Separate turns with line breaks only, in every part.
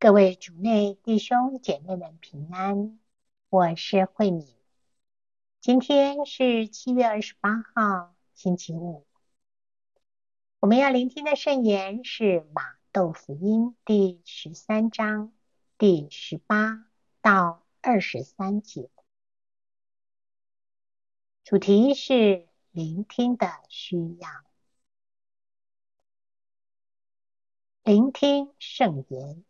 各位主内弟兄姐妹们平安，我是慧敏。今天是七月二十八号，星期五。我们要聆听的圣言是马窦福音第十三章第十八到二十三节，主题是聆听的需要。聆听圣言。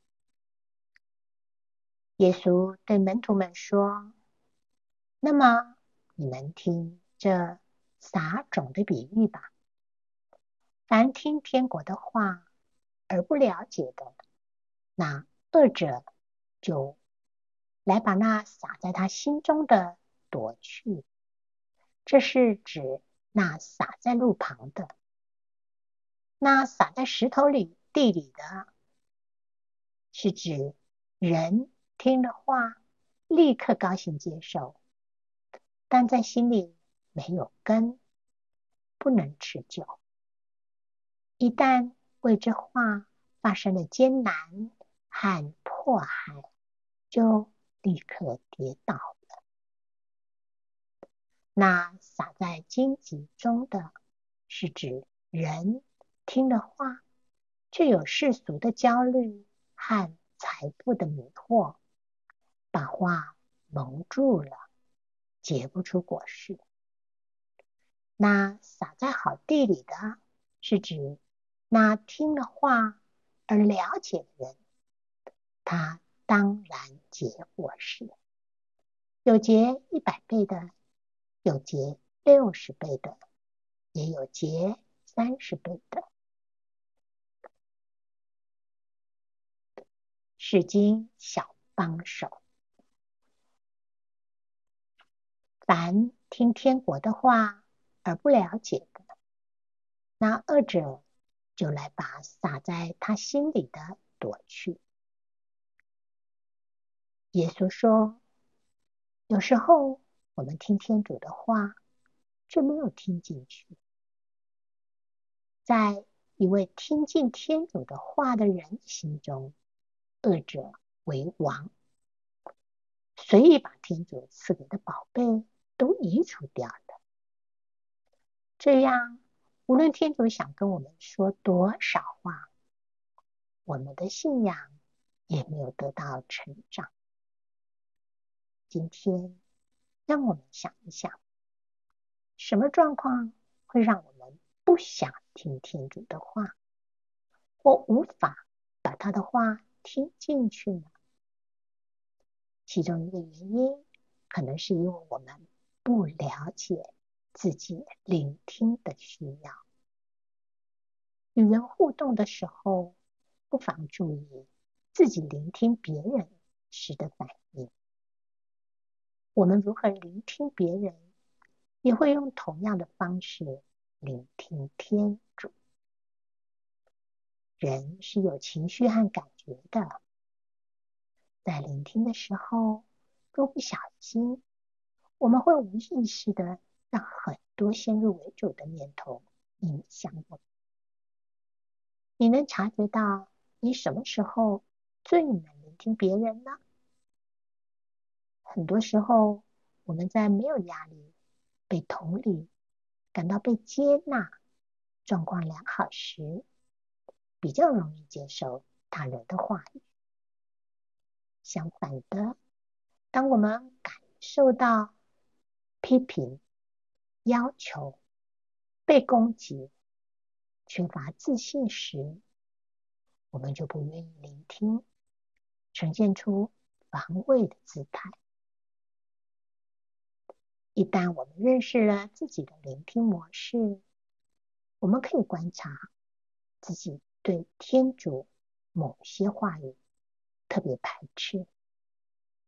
耶稣对门徒们说：“那么，你们听这撒种的比喻吧。凡听天国的话而不了解的，那恶者就来把那撒在他心中的夺去。这是指那撒在路旁的，那撒在石头里地里的，是指人。”听了话，立刻高兴接受，但在心里没有根，不能持久。一旦为这话发生了艰难和迫害，就立刻跌倒了。那撒在荆棘中的，是指人听了话，却有世俗的焦虑和财富的迷惑。把话蒙住了，结不出果实。那撒在好地里的，是指那听了话而了解的人，他当然结果实，有结一百倍的，有结六十倍的，也有结三十倍的。是经小帮手。凡听天国的话而不了解的，那恶者就来把撒在他心里的夺去。耶稣说，有时候我们听天主的话，却没有听进去。在一位听进天主的话的人心中，恶者为王，随意把天主赐给的宝贝。都移除掉了，这样无论天主想跟我们说多少话，我们的信仰也没有得到成长。今天，让我们想一想，什么状况会让我们不想听天主的话，或无法把他的话听进去呢？其中一个原因，可能是因为我们。不了解自己聆听的需要，与人互动的时候，不妨注意自己聆听别人时的反应。我们如何聆听别人，也会用同样的方式聆听天主。人是有情绪和感觉的，在聆听的时候，若不小心，我们会无意识的让很多先入为主的念头影响我们。你能察觉到你什么时候最能聆听别人呢？很多时候，我们在没有压力、被同理、感到被接纳、状况良好时，比较容易接受他人的话语。相反的，当我们感受到批评、要求、被攻击、缺乏自信时，我们就不愿意聆听，呈现出防卫的姿态。一旦我们认识了自己的聆听模式，我们可以观察自己对天主某些话语特别排斥，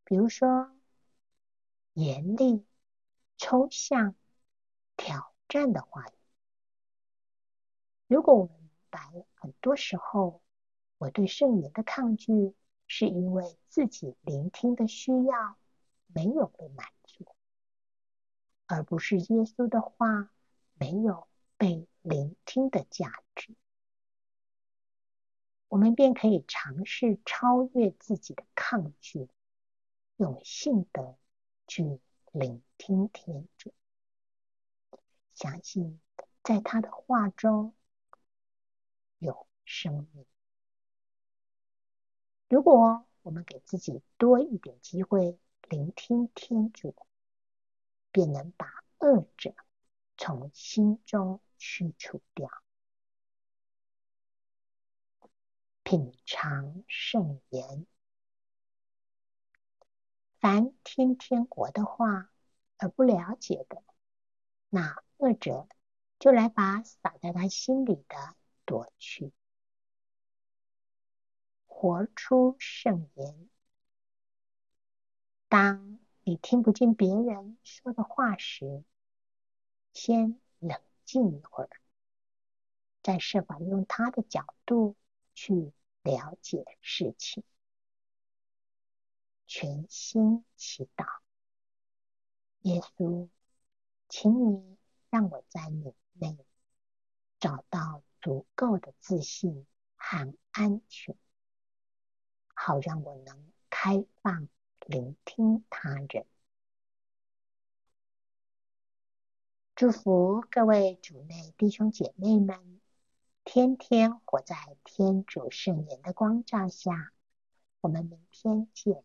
比如说严厉。抽象、挑战的话语。如果我们明白，很多时候我对圣言的抗拒，是因为自己聆听的需要没有被满足，而不是耶稣的话没有被聆听的价值。我们便可以尝试超越自己的抗拒，用信德去聆听天主，相信在他的话中有生命。如果我们给自己多一点机会聆听天主，便能把恶者从心中去除掉。品尝圣言。凡听天国的话而不了解的，那恶者就来把撒在他心里的夺去。活出圣言。当你听不进别人说的话时，先冷静一会儿，再设法用他的角度去了解事情。全心祈祷，耶稣，请你让我在你内找到足够的自信和安全，好让我能开放聆听他人。祝福各位主内弟兄姐妹们，天天活在天主圣言的光照下。我们明天见。